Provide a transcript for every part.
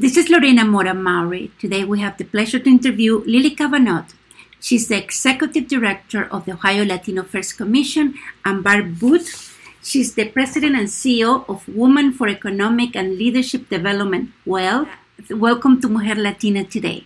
This is Lorena Mora Maury. Today we have the pleasure to interview Lily Cavanaugh. She's the Executive Director of the Ohio Latino Affairs Commission, and Barb Booth. She's the President and CEO of Women for Economic and Leadership Development. Well, welcome to Mujer Latina today.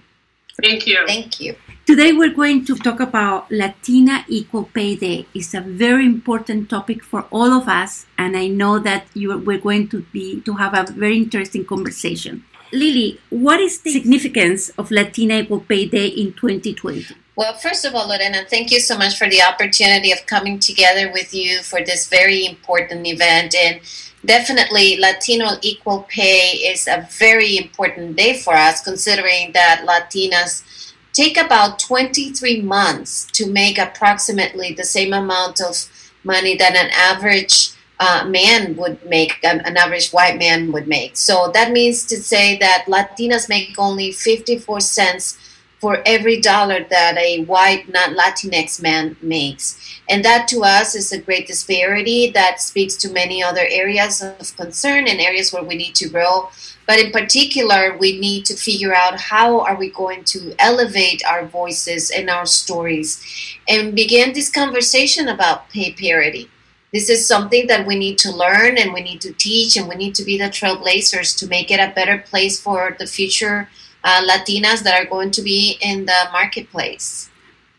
Thank you. Thank you. Today we're going to talk about Latina Equal Pay Day. It's a very important topic for all of us, and I know that you, we're going to be to have a very interesting conversation. Lily, what is the significance of Latina Equal Pay Day in 2020? Well, first of all, Lorena, thank you so much for the opportunity of coming together with you for this very important event. And definitely, Latino Equal Pay is a very important day for us, considering that Latinas take about 23 months to make approximately the same amount of money that an average uh, man would make, an, an average white man would make. So that means to say that Latinas make only 54 cents for every dollar that a white not Latinx man makes. And that to us is a great disparity that speaks to many other areas of concern and areas where we need to grow. But in particular, we need to figure out how are we going to elevate our voices and our stories and begin this conversation about pay parity this is something that we need to learn and we need to teach and we need to be the trailblazers to make it a better place for the future uh, Latinas that are going to be in the marketplace.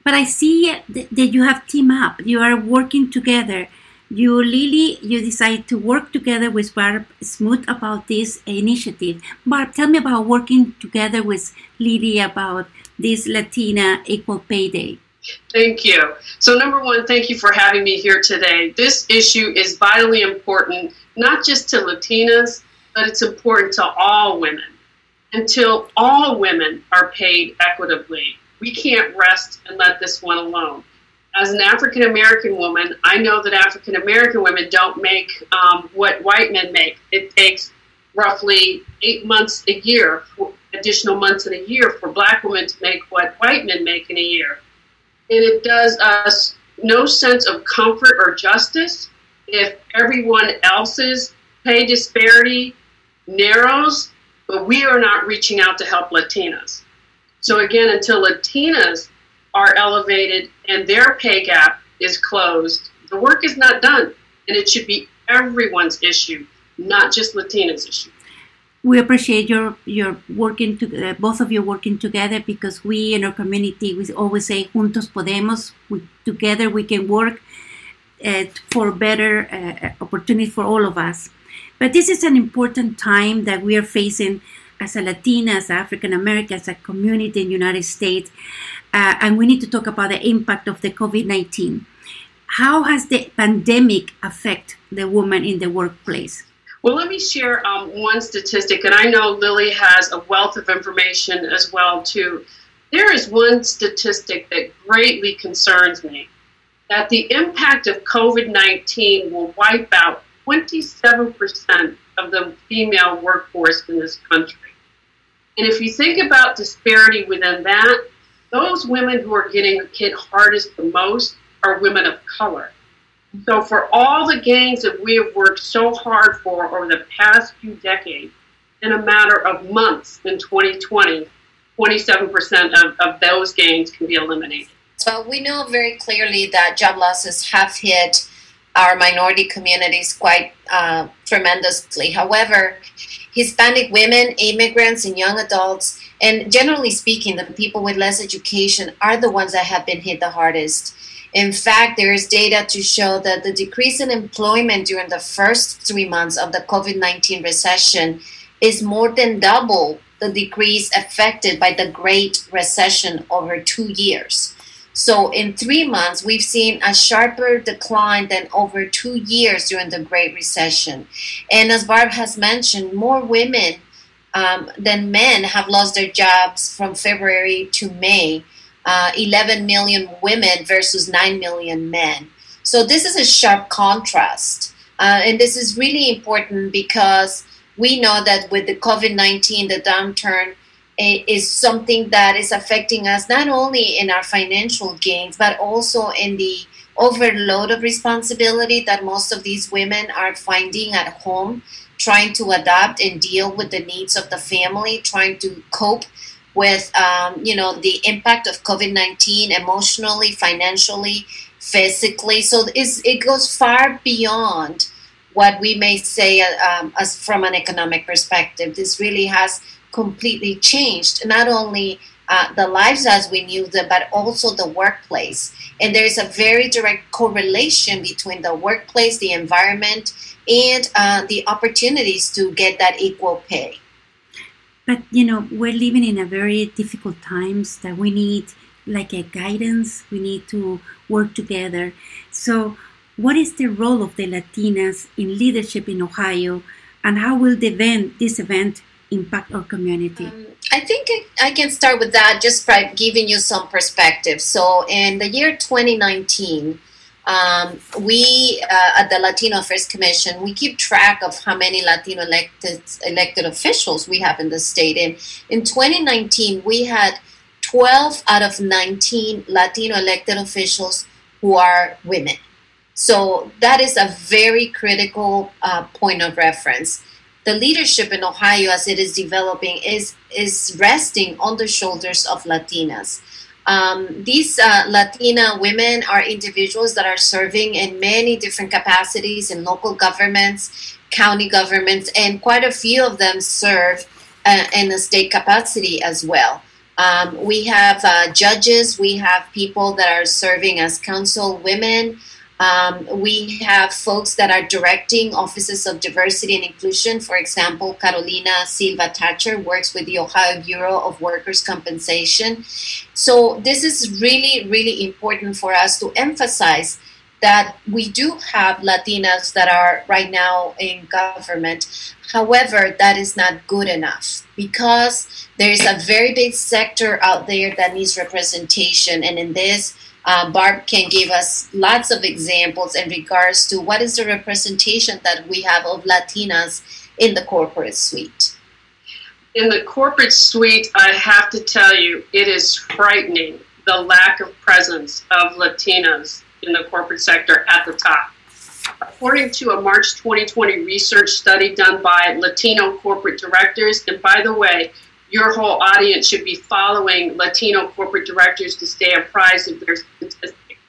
But I see that you have team up. You are working together. You, Lily, you decide to work together with Barb Booth about this initiative. Barb, tell me about working together with Lily about this Latina Equal Pay Day. Thank you. So, number one, thank you for having me here today. This issue is vitally important, not just to Latinas, but it's important to all women. Until all women are paid equitably, we can't rest and let this one alone. As an African American woman, I know that African American women don't make um, what white men make. It takes roughly eight months a year, additional months in a year, for black women to make what white men make in a year and it does us no sense of comfort or justice if everyone else's pay disparity narrows, but we are not reaching out to help Latinas. So, again, until Latinas are elevated and their pay gap is closed, the work is not done. And it should be everyone's issue, not just Latinas' issue we appreciate your your working to, uh, both of you working together because we in our community we always say juntos podemos. We, together we can work uh, for better uh, opportunity for all of us. But this is an important time that we are facing as a latina as african american as a community in the united states uh, and we need to talk about the impact of the covid-19 how has the pandemic affect the woman in the workplace well, let me share um, one statistic, and I know Lily has a wealth of information as well too. There is one statistic that greatly concerns me: that the impact of COVID-19 will wipe out 27% of the female workforce in this country. And if you think about disparity within that, those women who are getting hit hardest the most are women of color. So, for all the gains that we have worked so hard for over the past few decades, in a matter of months in 2020, 27% of, of those gains can be eliminated. So, we know very clearly that job losses have hit our minority communities quite uh, tremendously. However, Hispanic women, immigrants, and young adults, and generally speaking, the people with less education are the ones that have been hit the hardest. In fact, there is data to show that the decrease in employment during the first three months of the COVID 19 recession is more than double the decrease affected by the Great Recession over two years. So, in three months, we've seen a sharper decline than over two years during the Great Recession. And as Barb has mentioned, more women um, than men have lost their jobs from February to May uh, 11 million women versus 9 million men. So this is a sharp contrast. Uh, and this is really important because we know that with the COVID 19, the downturn is something that is affecting us not only in our financial gains, but also in the overload of responsibility that most of these women are finding at home trying to adapt and deal with the needs of the family, trying to cope with um, you know the impact of COVID nineteen emotionally, financially, physically. So it goes far beyond what we may say uh, um, as from an economic perspective. This really has completely changed not only uh, the lives as we knew them, but also the workplace. And there's a very direct correlation between the workplace, the environment, and uh, the opportunities to get that equal pay. But you know, we're living in a very difficult times that we need like a guidance. We need to work together. So, what is the role of the Latinas in leadership in Ohio, and how will the event, this event, impact our community? Um, I think I can start with that just by giving you some perspective. So, in the year 2019, um, we uh, at the Latino Affairs Commission we keep track of how many Latino elected elected officials we have in the state. And in 2019, we had 12 out of 19 Latino elected officials who are women. So that is a very critical uh, point of reference. The leadership in Ohio, as it is developing, is is resting on the shoulders of Latinas. Um, these uh, Latina women are individuals that are serving in many different capacities in local governments, county governments, and quite a few of them serve uh, in a state capacity as well. Um, we have uh, judges, we have people that are serving as council women. Um, we have folks that are directing offices of diversity and inclusion. For example, Carolina Silva Thatcher works with the Ohio Bureau of Workers' Compensation. So, this is really, really important for us to emphasize that we do have Latinas that are right now in government. However, that is not good enough because there is a very big sector out there that needs representation. And in this, uh, Barb can give us lots of examples in regards to what is the representation that we have of Latinas in the corporate suite. In the corporate suite, I have to tell you, it is frightening the lack of presence of Latinas in the corporate sector at the top. According to a March 2020 research study done by Latino corporate directors, and by the way, your whole audience should be following Latino corporate directors to stay apprised of their statistics.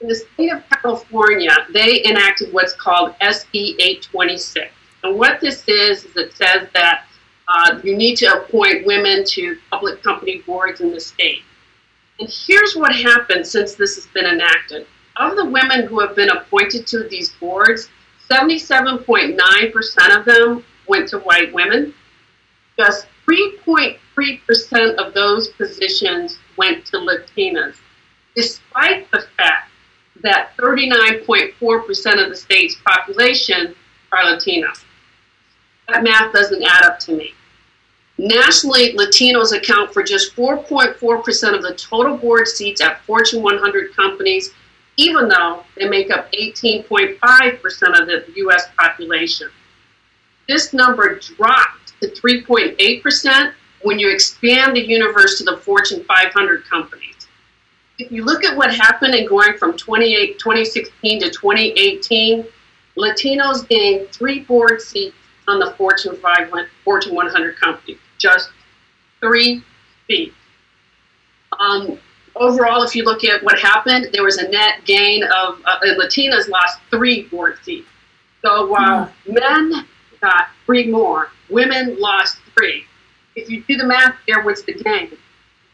In the state of California, they enacted what's called SB 826. And what this is, is it says that uh, you need to appoint women to public company boards in the state. And here's what happened since this has been enacted of the women who have been appointed to these boards, 77.9% of them went to white women. Just 3.3% of those positions went to Latinas, despite the fact that 39.4% of the state's population are Latina. That math doesn't add up to me. Nationally, Latinos account for just 4.4% of the total board seats at Fortune 100 companies even though they make up 18.5% of the US population. This number dropped to 3.8% when you expand the universe to the Fortune 500 companies. If you look at what happened in going from 2016 to 2018, Latinos gained three board seats on the Fortune 500, Fortune 100 companies, just three seats. Um, overall, if you look at what happened, there was a net gain of uh, Latinas lost three board seats. So while mm. men got three more, women lost three. If you do the math there, what's the gain?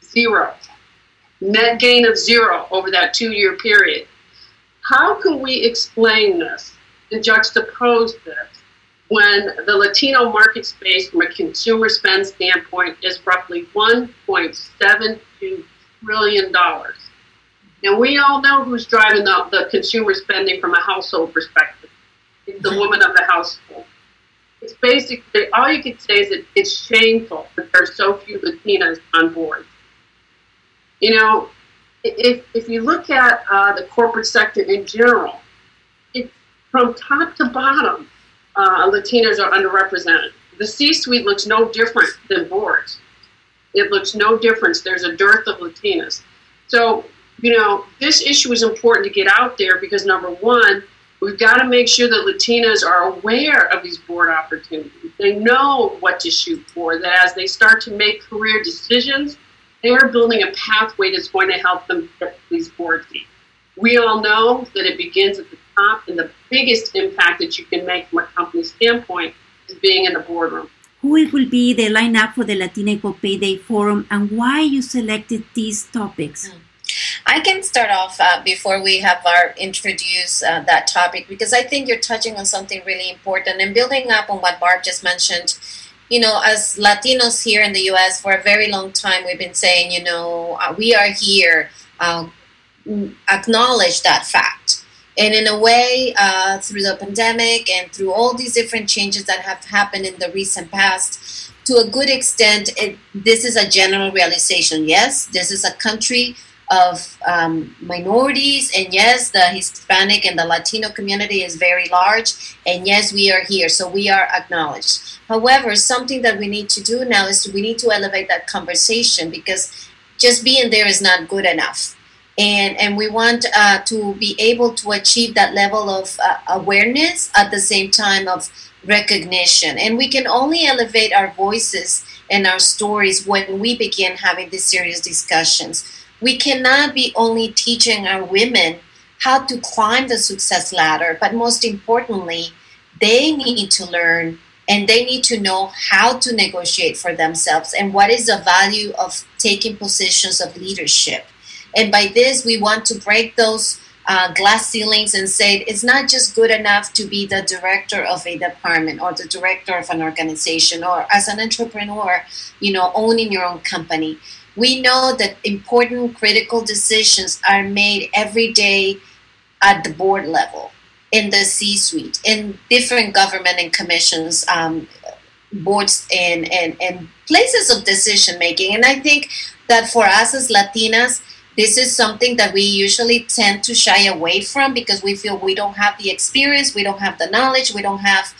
Zero. Net gain of zero over that two year period. How can we explain this and juxtapose this when the Latino market space from a consumer spend standpoint is roughly 1.72 trillion dollars. And we all know who's driving the, the consumer spending from a household perspective. It's the woman of the household. It's basically all you can say is that it's shameful that there are so few Latinas on board. You know, if, if you look at uh, the corporate sector in general, it's from top to bottom, uh, Latinas are underrepresented. The C suite looks no different than boards. It looks no difference. There's a dearth of Latinas. So, you know, this issue is important to get out there because number one, We've got to make sure that Latinas are aware of these board opportunities. They know what to shoot for, that as they start to make career decisions, they are building a pathway that's going to help them get these board seats. We all know that it begins at the top, and the biggest impact that you can make from a company standpoint is being in the boardroom. Who will be the lineup for the Latina Equal Pay Day Forum and why you selected these topics? Mm. I can start off uh, before we have our introduce uh, that topic because I think you're touching on something really important and building up on what Barb just mentioned. You know, as Latinos here in the U.S. for a very long time, we've been saying, you know, uh, we are here. Uh, acknowledge that fact. And in a way, uh, through the pandemic and through all these different changes that have happened in the recent past, to a good extent, it, this is a general realization. Yes, this is a country of um, minorities, and yes, the Hispanic and the Latino community is very large, and yes, we are here, so we are acknowledged. However, something that we need to do now is we need to elevate that conversation because just being there is not good enough. And, and we want uh, to be able to achieve that level of uh, awareness at the same time of recognition. And we can only elevate our voices and our stories when we begin having these serious discussions we cannot be only teaching our women how to climb the success ladder, but most importantly, they need to learn and they need to know how to negotiate for themselves and what is the value of taking positions of leadership. And by this, we want to break those uh, glass ceilings and say it's not just good enough to be the director of a department or the director of an organization or as an entrepreneur, you know, owning your own company we know that important critical decisions are made every day at the board level in the c suite in different government and commissions um, boards and, and, and places of decision making and i think that for us as latinas this is something that we usually tend to shy away from because we feel we don't have the experience we don't have the knowledge we don't have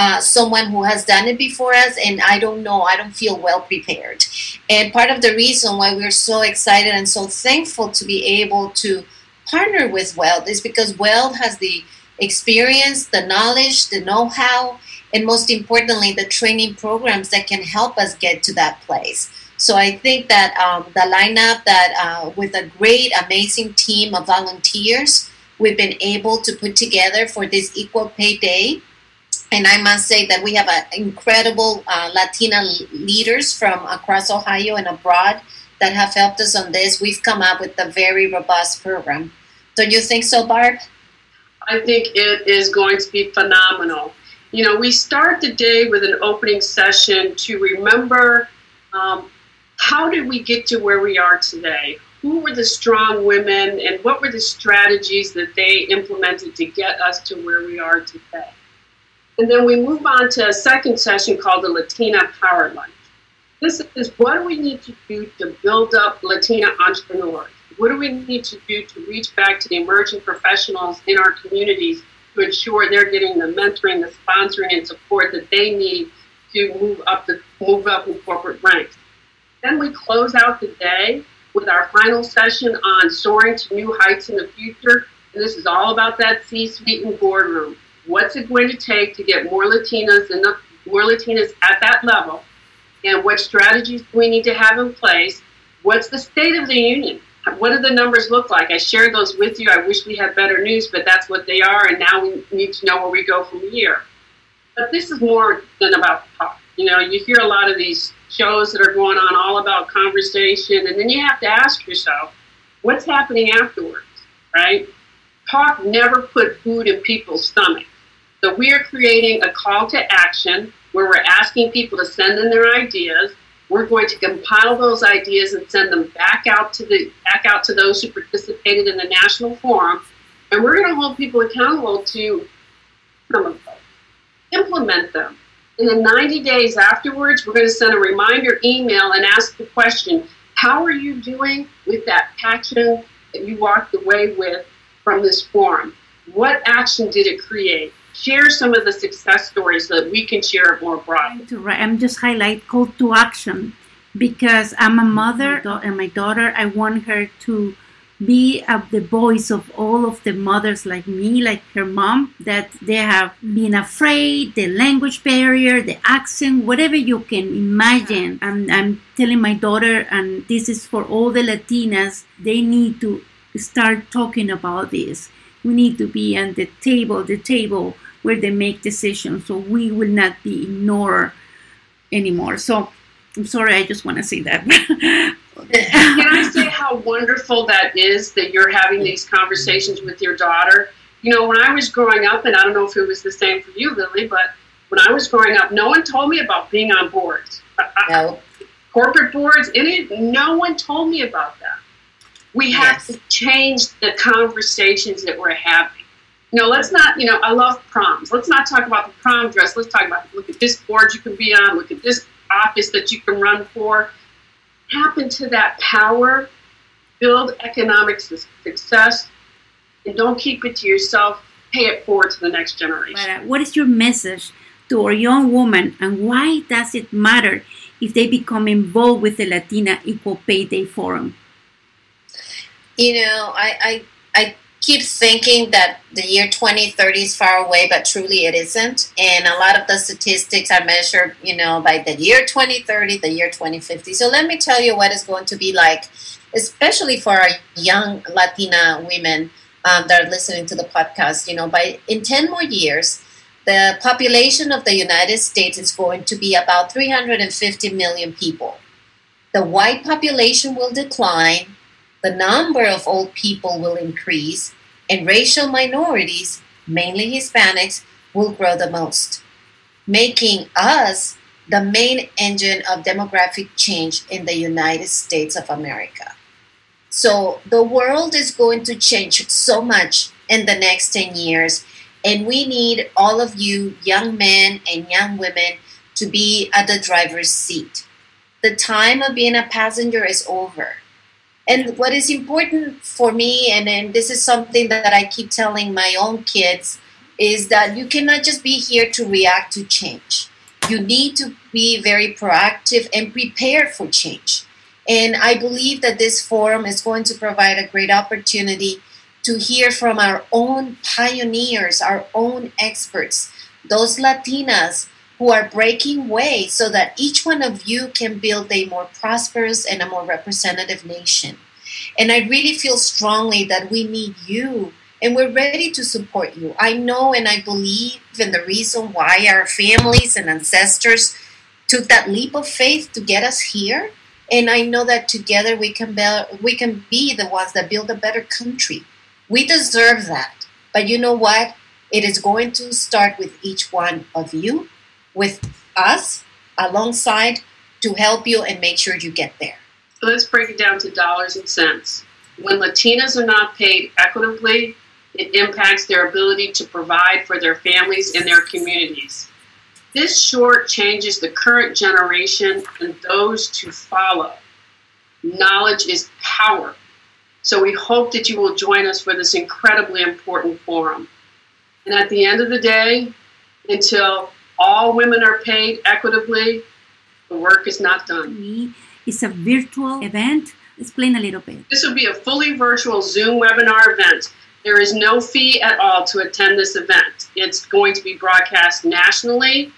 uh, someone who has done it before us, and I don't know, I don't feel well prepared. And part of the reason why we're so excited and so thankful to be able to partner with Weld is because Weld has the experience, the knowledge, the know how, and most importantly, the training programs that can help us get to that place. So I think that um, the lineup that uh, with a great, amazing team of volunteers, we've been able to put together for this Equal Pay Day and I must say that we have incredible uh, Latina leaders from across Ohio and abroad that have helped us on this. We've come up with a very robust program. Don't you think so, Barb? I think it is going to be phenomenal. You know, we start the day with an opening session to remember um, how did we get to where we are today? Who were the strong women and what were the strategies that they implemented to get us to where we are today? And then we move on to a second session called the Latina Power Lunch. This is what do we need to do to build up Latina entrepreneurs? What do we need to do to reach back to the emerging professionals in our communities to ensure they're getting the mentoring, the sponsoring, and support that they need to move up the move up in corporate ranks? Then we close out the day with our final session on soaring to new heights in the future. And this is all about that C-suite and boardroom. What's it going to take to get more Latinas and more Latinas at that level? And what strategies we need to have in place? What's the state of the union? What do the numbers look like? I shared those with you. I wish we had better news, but that's what they are, and now we need to know where we go from here. But this is more than about talk. You know, you hear a lot of these shows that are going on all about conversation, and then you have to ask yourself, what's happening afterwards, right? Talk never put food in people's stomachs. So we are creating a call to action where we're asking people to send in their ideas. We're going to compile those ideas and send them back out to the back out to those who participated in the national forum, and we're going to hold people accountable to implement them. In the 90 days afterwards, we're going to send a reminder email and ask the question: How are you doing with that passion that you walked away with from this forum? What action did it create? Share some of the success stories so that we can share it more broadly. I'm just highlight call to action because I'm a mother and my daughter, I want her to be uh, the voice of all of the mothers like me, like her mom, that they have been afraid, the language barrier, the accent, whatever you can imagine. I'm, I'm telling my daughter, and this is for all the Latinas, they need to start talking about this. We need to be at the table, the table where they make decisions, so we will not be ignored anymore. So I'm sorry, I just want to say that. Can I say how wonderful that is that you're having these conversations with your daughter? You know, when I was growing up, and I don't know if it was the same for you, Lily, but when I was growing up, no one told me about being on boards. No. Corporate boards, any, no one told me about that. We have Yes. to change the conversations that we're having. You know, let's not, you know, I love proms. Let's not talk about the prom dress. Let's talk about, look at this board you can be on, look at this office that you can run for. Happen to that power, build economic success, and don't keep it to yourself. Pay it forward to the next generation. But uh, what is your message to our young women, and why does it matter if they become involved with the Latina Equal Pay Day Forum? You know, I, I, I keep thinking that the year 2030 is far away, but truly it isn't. And a lot of the statistics are measured, you know, by the year 2030, the year 2050. So let me tell you what it's going to be like, especially for our young Latina women um, that are listening to the podcast. You know, by in 10 more years, the population of the United States is going to be about 350 million people. The white population will decline the number of old people will increase, and racial minorities, mainly Hispanics, will grow the most, making us the main engine of demographic change in the United States of America. So the world is going to change so much in the next 10 years, and we need all of you, young men and young women, to be at the driver's seat. The time of being a passenger is over. And what is important for me, and, and this is something that I keep telling my own kids, is that you cannot just be here to react to change. You need to be very proactive and prepared for change. And I believe that this forum is going to provide a great opportunity to hear from our own pioneers, our own experts, those Latinas who are breaking way so that each one of you can build a more prosperous and a more representative nation. And I really feel strongly that we need you and we're ready to support you. I know and I believe in the reason why our families and ancestors took that leap of faith to get us here. And I know that together we can be, we can be the ones that build a better country. We deserve that. But you know what? It is going to start with each one of you with us alongside to help you and make sure you get there. Let's break it down to dollars and cents. When Latinas are not paid equitably, it impacts their ability to provide for their families and their communities. This short changes the current generation and those to follow. Knowledge is power. So we hope that you will join us for this incredibly important forum. And at the end of the day, until all women are paid equitably, the work is not done. Me, it's a virtual event. Explain a little bit. This will be a fully virtual Zoom webinar event. There is no fee at all to attend this event. It's going to be broadcast nationally,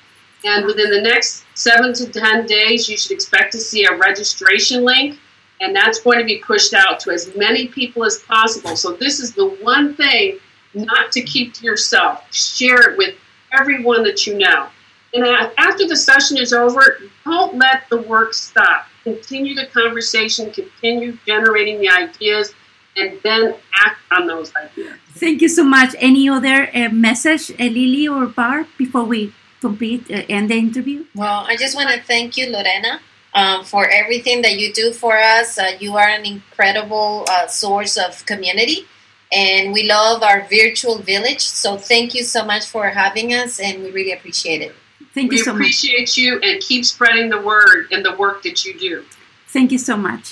and within the next seven to 10 days, you should expect to see a registration link, and that's going to be pushed out to as many people as possible. So, this is the one thing not to keep to yourself. Share it with everyone that you know. And after the session is over, don't let the work stop. Continue the conversation, continue generating the ideas, and then act on those ideas. Thank you so much. Any other uh, message, uh, Lily or Barb, before we complete uh, end the interview? Well, I just want to thank you, Lorena, um, for everything that you do for us. Uh, you are an incredible uh, source of community, and we love our virtual village. So thank you so much for having us, and we really appreciate it. Thank We you so much. We appreciate you and keep spreading the word and the work that you do. Thank you so much.